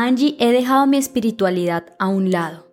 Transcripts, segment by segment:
Angie, he dejado mi espiritualidad a un lado.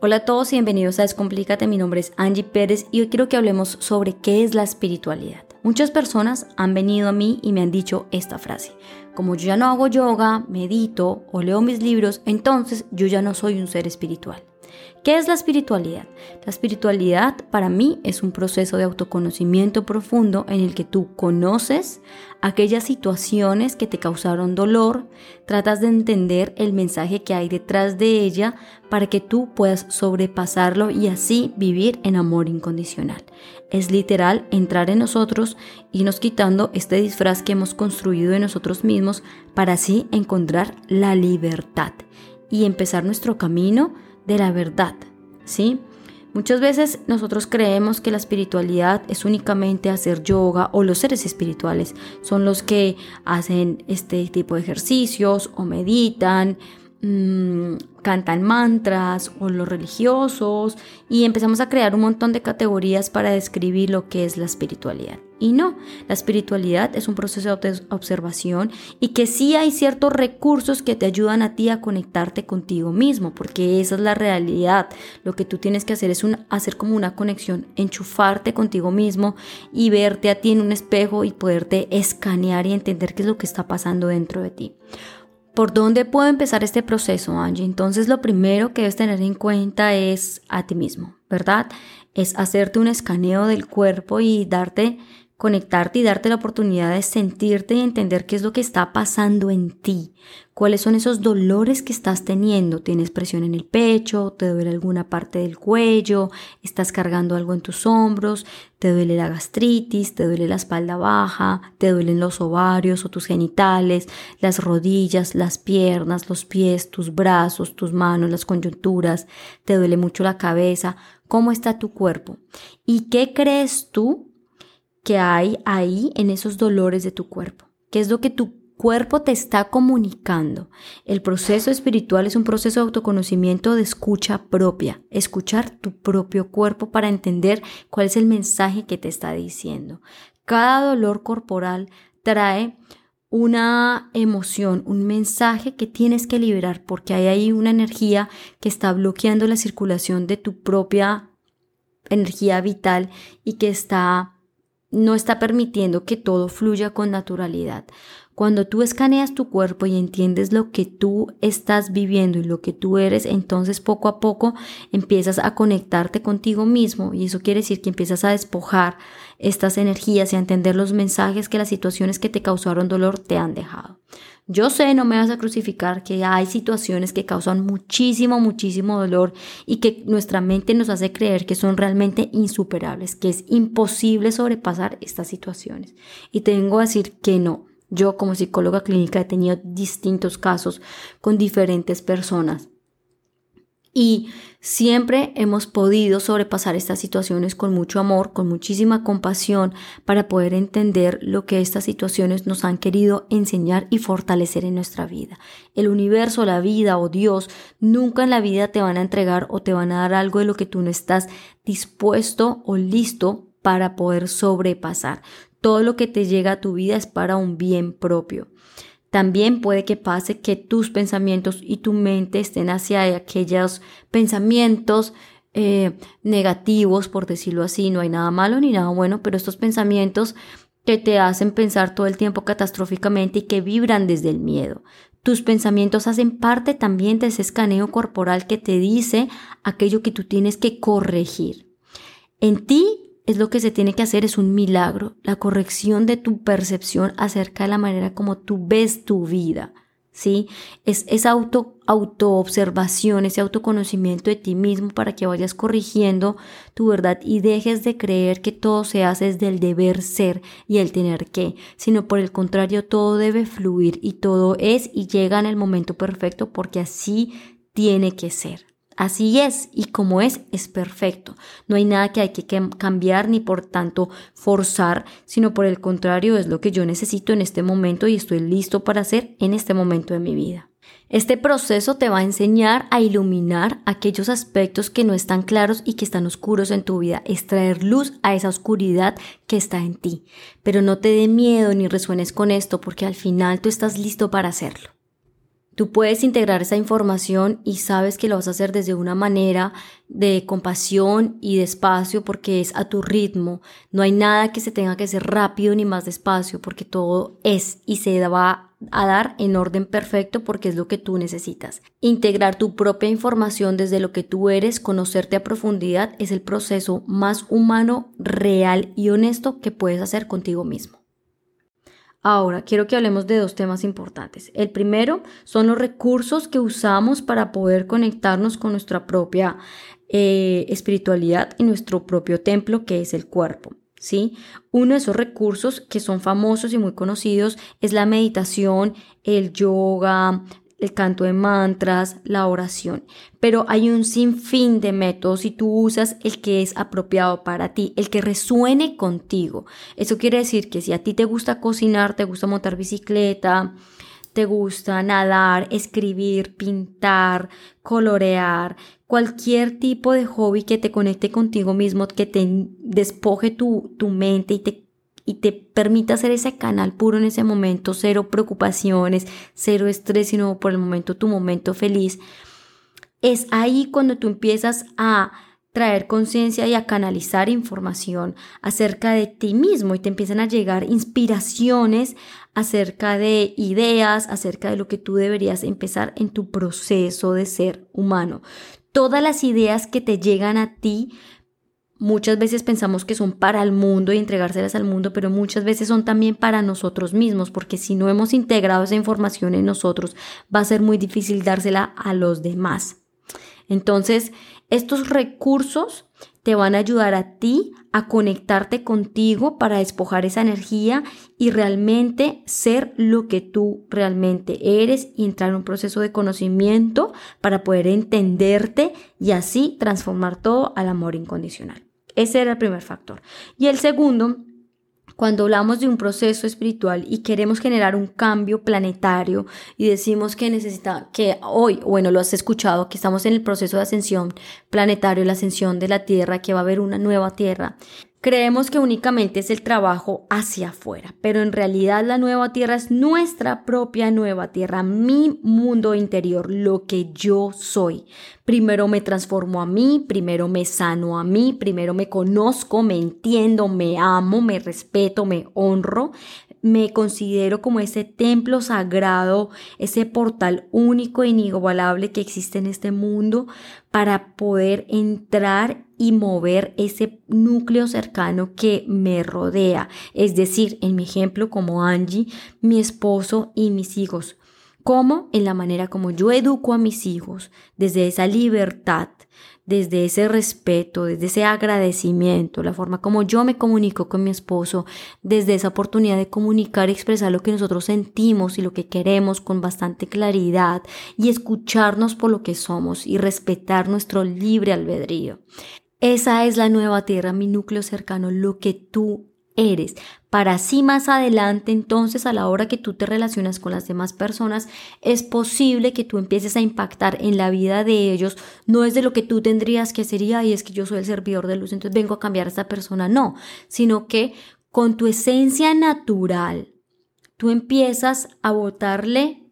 Hola a todos y bienvenidos a Descomplícate. Mi nombre es Angie Pérez y hoy quiero que hablemos sobre qué es la espiritualidad. Muchas personas han venido a mí y me han dicho esta frase. Como yo ya no hago yoga, medito o leo mis libros, entonces yo ya no soy un ser espiritual. ¿Qué es la espiritualidad? La espiritualidad para mí es un proceso de autoconocimiento profundo en el que tú conoces aquellas situaciones que te causaron dolor, tratas de entender el mensaje que hay detrás de ella para que tú puedas sobrepasarlo y así vivir en amor incondicional. Es literal entrar en nosotros, y nos quitando este disfraz que hemos construido de nosotros mismos para así encontrar la libertad y empezar nuestro camino de la verdad, ¿sí? Muchas veces nosotros creemos que la espiritualidad es únicamente hacer yoga o los seres espirituales son los que hacen este tipo de ejercicios o meditan, mmm, cantan mantras o los religiosos y empezamos a crear un montón de categorías para describir lo que es la espiritualidad. Y no, la espiritualidad es un proceso de observación y que sí hay ciertos recursos que te ayudan a ti a conectarte contigo mismo, porque esa es la realidad. Lo que tú tienes que hacer es hacer como una conexión, enchufarte contigo mismo y verte a ti en un espejo y poderte escanear y entender qué es lo que está pasando dentro de ti. ¿Por dónde puedo empezar este proceso, Angie? Entonces lo primero que debes tener en cuenta es a ti mismo, ¿verdad? Es hacerte un escaneo del cuerpo y darte conectarte y darte la oportunidad de sentirte y entender qué es lo que está pasando en ti, cuáles son esos dolores que estás teniendo. ¿Tienes presión en el pecho? ¿Te duele alguna parte del cuello? ¿Estás cargando algo en tus hombros? ¿Te duele la gastritis? ¿Te duele la espalda baja? ¿Te duelen los ovarios o tus genitales? ¿Las rodillas? ¿Las piernas? ¿Los pies? ¿Tus brazos? ¿Tus manos? ¿Las coyunturas? ¿Te duele mucho la cabeza? ¿Cómo está tu cuerpo? ¿Y qué crees tú que hay ahí en esos dolores de tu cuerpo. ¿Qué es lo que tu cuerpo te está comunicando? El proceso espiritual es un proceso de autoconocimiento de escucha propia, escuchar tu propio cuerpo para entender cuál es el mensaje que te está diciendo. Cada dolor corporal trae una emoción, un mensaje que tienes que liberar porque hay ahí una energía que está bloqueando la circulación de tu propia energía vital y que está no está permitiendo que todo fluya con naturalidad. Cuando tú escaneas tu cuerpo y entiendes lo que tú estás viviendo y lo que tú eres, entonces poco a poco empiezas a conectarte contigo mismo y eso quiere decir que empiezas a despojar estas energías y a entender los mensajes que las situaciones que te causaron dolor te han dejado. Yo sé, no me vas a crucificar, que hay situaciones que causan muchísimo, muchísimo dolor y que nuestra mente nos hace creer que son realmente insuperables, que es imposible sobrepasar estas situaciones. Y tengo que decir que no. Yo como psicóloga clínica he tenido distintos casos con diferentes personas y siempre hemos podido sobrepasar estas situaciones con mucho amor, con muchísima compasión, para poder entender lo que estas situaciones nos han querido enseñar y fortalecer en nuestra vida. El universo, la vida o Dios nunca en la vida te van a entregar o te van a dar algo de lo que tú no estás dispuesto o listo para poder sobrepasar. Todo lo que te llega a tu vida es para un bien propio. También puede que pase que tus pensamientos y tu mente estén hacia aquellos pensamientos eh, negativos, por decirlo así. No hay nada malo ni nada bueno, pero estos pensamientos que te hacen pensar todo el tiempo catastróficamente y que vibran desde el miedo. Tus pensamientos hacen parte también de ese escaneo corporal que te dice aquello que tú tienes que corregir. En ti es lo que se tiene que hacer, es un milagro, la corrección de tu percepción acerca de la manera como tú ves tu vida. ¿Sí? Es esa auto, autoobservación, ese autoconocimiento de ti mismo para que vayas corrigiendo tu verdad y dejes de creer que todo se hace desde el deber ser y el tener que, sino por el contrario, todo debe fluir y todo es y llega en el momento perfecto porque así tiene que ser. Así es y como es, es perfecto. No hay nada que hay que cambiar ni por tanto forzar, sino por el contrario es lo que yo necesito en este momento y estoy listo para hacer en este momento de mi vida. Este proceso te va a enseñar a iluminar aquellos aspectos que no están claros y que están oscuros en tu vida, extraer luz a esa oscuridad que está en ti. Pero no te dé miedo ni resuenes con esto porque al final tú estás listo para hacerlo. Tú puedes integrar esa información y sabes que lo vas a hacer desde una manera de compasión y despacio porque es a tu ritmo. No hay nada que se tenga que hacer rápido ni más despacio porque todo es y se va a dar en orden perfecto porque es lo que tú necesitas. Integrar tu propia información desde lo que tú eres, conocerte a profundidad, es el proceso más humano, real y honesto que puedes hacer contigo mismo. Ahora, quiero que hablemos de dos temas importantes. El primero son los recursos que usamos para poder conectarnos con nuestra propia eh, espiritualidad y nuestro propio templo, que es el cuerpo. ¿Sí? Uno de esos recursos que son famosos y muy conocidos es la meditación, el yoga, el canto de mantras, la oración. Pero hay un sinfín de métodos y tú usas el que es apropiado para ti, el que resuene contigo. Eso quiere decir que si a ti te gusta cocinar, te gusta montar bicicleta, te gusta nadar, escribir, pintar, colorear, cualquier tipo de hobby que te conecte contigo mismo, que te despoje tu, tu mente y te y te permita ser ese canal puro en ese momento, cero preocupaciones, cero estrés, sino por el momento tu momento feliz, es ahí cuando tú empiezas a traer conciencia y a canalizar información acerca de ti mismo y te empiezan a llegar inspiraciones acerca de ideas, acerca de lo que tú deberías empezar en tu proceso de ser humano. Todas las ideas que te llegan a ti Muchas veces pensamos que son para el mundo y entregárselas al mundo, pero muchas veces son también para nosotros mismos, porque si no hemos integrado esa información en nosotros, va a ser muy difícil dársela a los demás. Entonces, estos recursos te van a ayudar a ti a conectarte contigo para despojar esa energía y realmente ser lo que tú realmente eres y entrar en un proceso de conocimiento para poder entenderte y así transformar todo al amor incondicional. Ese era el primer factor. Y el segundo, cuando hablamos de un proceso espiritual y queremos generar un cambio planetario y decimos que necesita que hoy, bueno, lo has escuchado, que estamos en el proceso de ascensión planetario, la ascensión de la Tierra, que va a haber una nueva Tierra. Creemos que únicamente es el trabajo hacia afuera, pero en realidad la nueva tierra es nuestra propia nueva tierra, mi mundo interior, lo que yo soy. Primero me transformo a mí, primero me sano a mí, primero me conozco, me entiendo, me amo, me respeto, me honro, me considero como ese templo sagrado, ese portal único e inigualable que existe en este mundo para poder entrar y mover ese núcleo cercano que me rodea. Es decir, en mi ejemplo como Angie, mi esposo y mis hijos. ¿Cómo? En la manera como yo educo a mis hijos, desde esa libertad, desde ese respeto, desde ese agradecimiento, la forma como yo me comunico con mi esposo, desde esa oportunidad de comunicar y expresar lo que nosotros sentimos y lo que queremos con bastante claridad y escucharnos por lo que somos y respetar nuestro libre albedrío. Esa es la nueva tierra, mi núcleo cercano, lo que tú eres, para así más adelante entonces a la hora que tú te relacionas con las demás personas es posible que tú empieces a impactar en la vida de ellos, no es de lo que tú tendrías que hacer y es que yo soy el servidor de luz, entonces vengo a cambiar a esta persona, no, sino que con tu esencia natural tú empiezas a botarle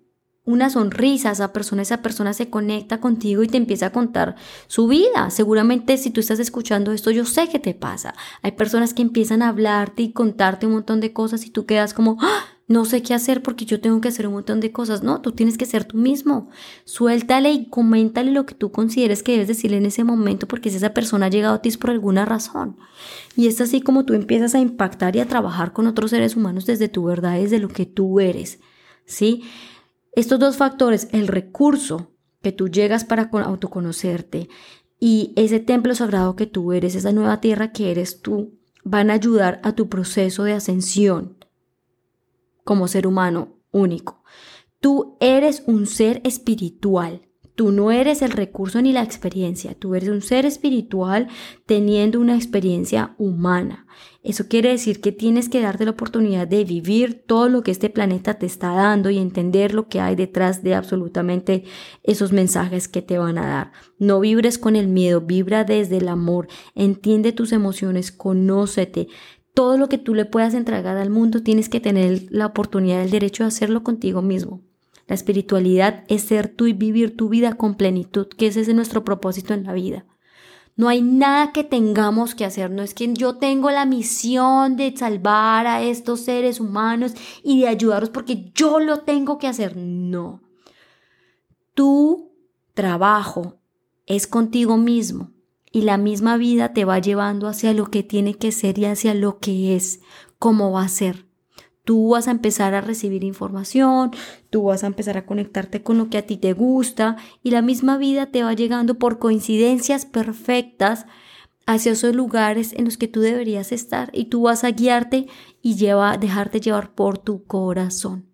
una sonrisa esa persona, esa persona se conecta contigo y te empieza a contar su vida. Seguramente si tú estás escuchando esto, yo sé que te pasa. Hay personas que empiezan a hablarte y contarte un montón de cosas y tú quedas como, ¡Ah! no sé qué hacer porque yo tengo que hacer un montón de cosas. No, tú tienes que ser tú mismo. Suéltale y coméntale lo que tú consideres que debes decirle en ese momento porque si esa persona ha llegado a ti es por alguna razón. Y es así como tú empiezas a impactar y a trabajar con otros seres humanos desde tu verdad, desde lo que tú eres. ¿Sí? Estos dos factores, el recurso que tú llegas para autoconocerte y ese templo sagrado que tú eres, esa nueva tierra que eres tú, van a ayudar a tu proceso de ascensión como ser humano único. Tú eres un ser espiritual Tú no eres el recurso ni la experiencia, tú eres un ser espiritual teniendo una experiencia humana. Eso quiere decir que tienes que darte la oportunidad de vivir todo lo que este planeta te está dando y entender lo que hay detrás de absolutamente esos mensajes que te van a dar. No vibres con el miedo, vibra desde el amor, entiende tus emociones, conócete. Todo lo que tú le puedas entregar al mundo tienes que tener la oportunidad, el derecho de hacerlo contigo mismo. La espiritualidad es ser tú y vivir tu vida con plenitud, que ese es nuestro propósito en la vida. No hay nada que tengamos que hacer. No es que yo tengo la misión de salvar a estos seres humanos y de ayudarlos porque yo lo tengo que hacer. No. Tu trabajo es contigo mismo y la misma vida te va llevando hacia lo que tiene que ser y hacia lo que es, cómo va a ser. Tú vas a empezar a recibir información, tú vas a empezar a conectarte con lo que a ti te gusta y la misma vida te va llegando por coincidencias perfectas hacia esos lugares en los que tú deberías estar y tú vas a guiarte y lleva, dejarte llevar por tu corazón.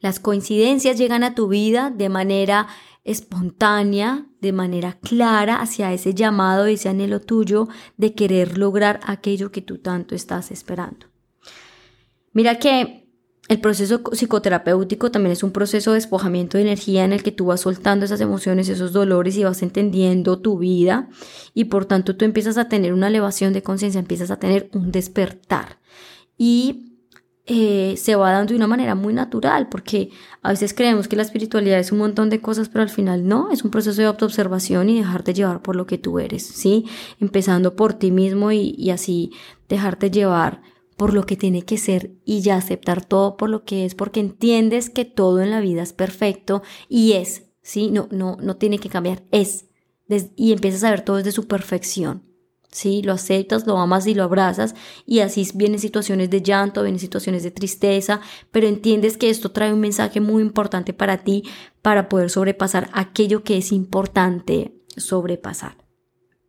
Las coincidencias llegan a tu vida de manera espontánea, de manera clara hacia ese llamado, ese anhelo tuyo de querer lograr aquello que tú tanto estás esperando. Mira que el proceso psicoterapéutico también es un proceso de despojamiento de energía en el que tú vas soltando esas emociones, esos dolores y vas entendiendo tu vida y por tanto tú empiezas a tener una elevación de conciencia, empiezas a tener un despertar. Y eh, se va dando de una manera muy natural, porque a veces creemos que la espiritualidad es un montón de cosas, pero al final no, es un proceso de autoobservación y dejarte llevar por lo que tú eres, ¿sí? Empezando por ti mismo y, y así dejarte llevar por lo que tiene que ser y ya aceptar todo por lo que es, porque entiendes que todo en la vida es perfecto y es, ¿sí? No, no, no tiene que cambiar, es. Y empiezas a ver todo desde su perfección. ¿sí? Lo aceptas, lo amas y lo abrazas y así vienen situaciones de llanto, vienen situaciones de tristeza, pero entiendes que esto trae un mensaje muy importante para ti para poder sobrepasar aquello que es importante sobrepasar.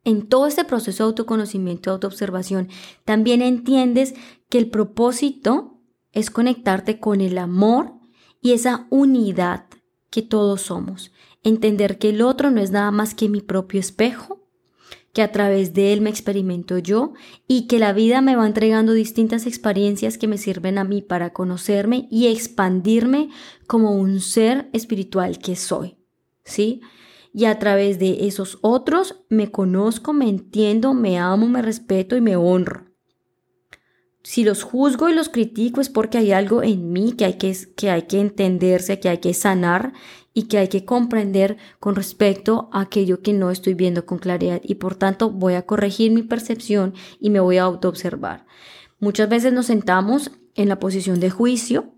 En todo este proceso de autoconocimiento y autoobservación, también entiendes que el propósito es conectarte con el amor y esa unidad que todos somos. Entender que el otro no es nada más que mi propio espejo, que a través de él me experimento yo y que la vida me va entregando distintas experiencias que me sirven a mí para conocerme y expandirme como un ser espiritual que soy. ¿Sí? Y a través de esos otros me conozco, me entiendo, me amo, me respeto y me honro. Si los juzgo y los critico es porque hay algo en mí que hay que, que hay que entenderse, que hay que sanar y que hay que comprender con respecto a aquello que no estoy viendo con claridad y por tanto voy a corregir mi percepción y me voy a autoobservar. Muchas veces nos sentamos en la posición de juicio,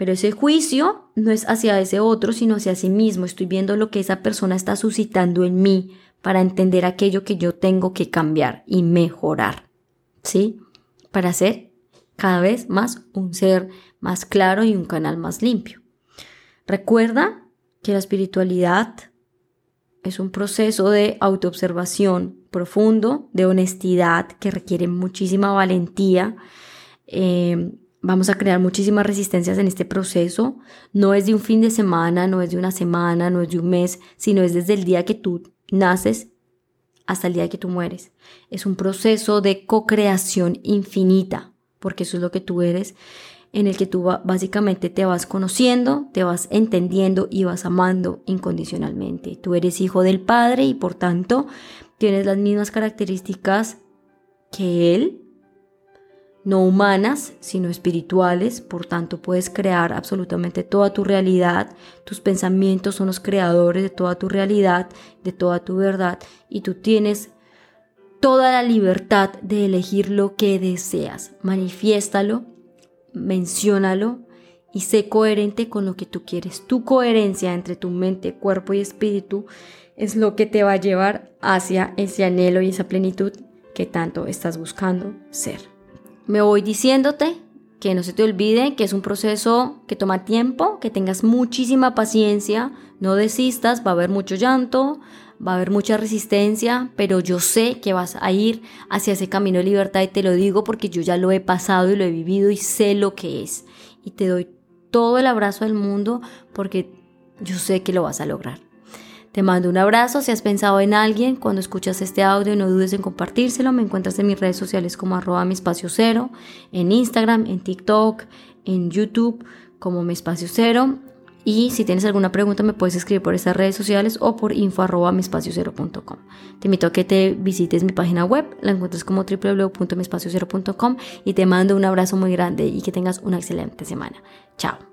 pero ese juicio no es hacia ese otro, sino hacia sí mismo. Estoy viendo lo que esa persona está suscitando en mí para entender aquello que yo tengo que cambiar y mejorar. ¿Sí? Para ser cada vez más un ser más claro y un canal más limpio. Recuerda que la espiritualidad es un proceso de autoobservación profundo, de honestidad, que requiere muchísima valentía. Eh, vamos a crear muchísimas resistencias en este proceso. No es de un fin de semana, no es de una semana, no es de un mes, sino es desde el día que tú naces hasta el día que tú mueres. Es un proceso de co-creación infinita, porque eso es lo que tú eres en el que tú básicamente te vas conociendo, te vas entendiendo y vas amando incondicionalmente. Tú eres hijo del Padre y por tanto tienes las mismas características que Él, no humanas, sino espirituales, por tanto puedes crear absolutamente toda tu realidad, tus pensamientos son los creadores de toda tu realidad, de toda tu verdad, y tú tienes toda la libertad de elegir lo que deseas. Manifiéstalo menciónalo y sé coherente con lo que tú quieres. Tu coherencia entre tu mente, cuerpo y espíritu es lo que te va a llevar hacia ese anhelo y esa plenitud que tanto estás buscando ser. Me voy diciéndote que no se te olvide que es un proceso que toma tiempo, que tengas muchísima paciencia, no desistas, va a haber mucho llanto, va a haber mucha resistencia, pero yo sé que vas a ir hacia ese camino de libertad y te lo digo porque yo ya lo he pasado y lo he vivido y sé lo que es. Y te doy todo el abrazo del mundo porque yo sé que lo vas a lograr. Te mando un abrazo. Si has pensado en alguien cuando escuchas este audio, no dudes en compartírselo. Me encuentras en mis redes sociales como arroba mi espacio cero, en Instagram, en TikTok, en YouTube como mi espacio cero. Y si tienes alguna pregunta me puedes escribir por estas redes sociales o por info arroba cero.com. Te invito a que te visites mi página web, la encuentras como www.miespaciocero.com y te mando un abrazo muy grande y que tengas una excelente semana. Chao.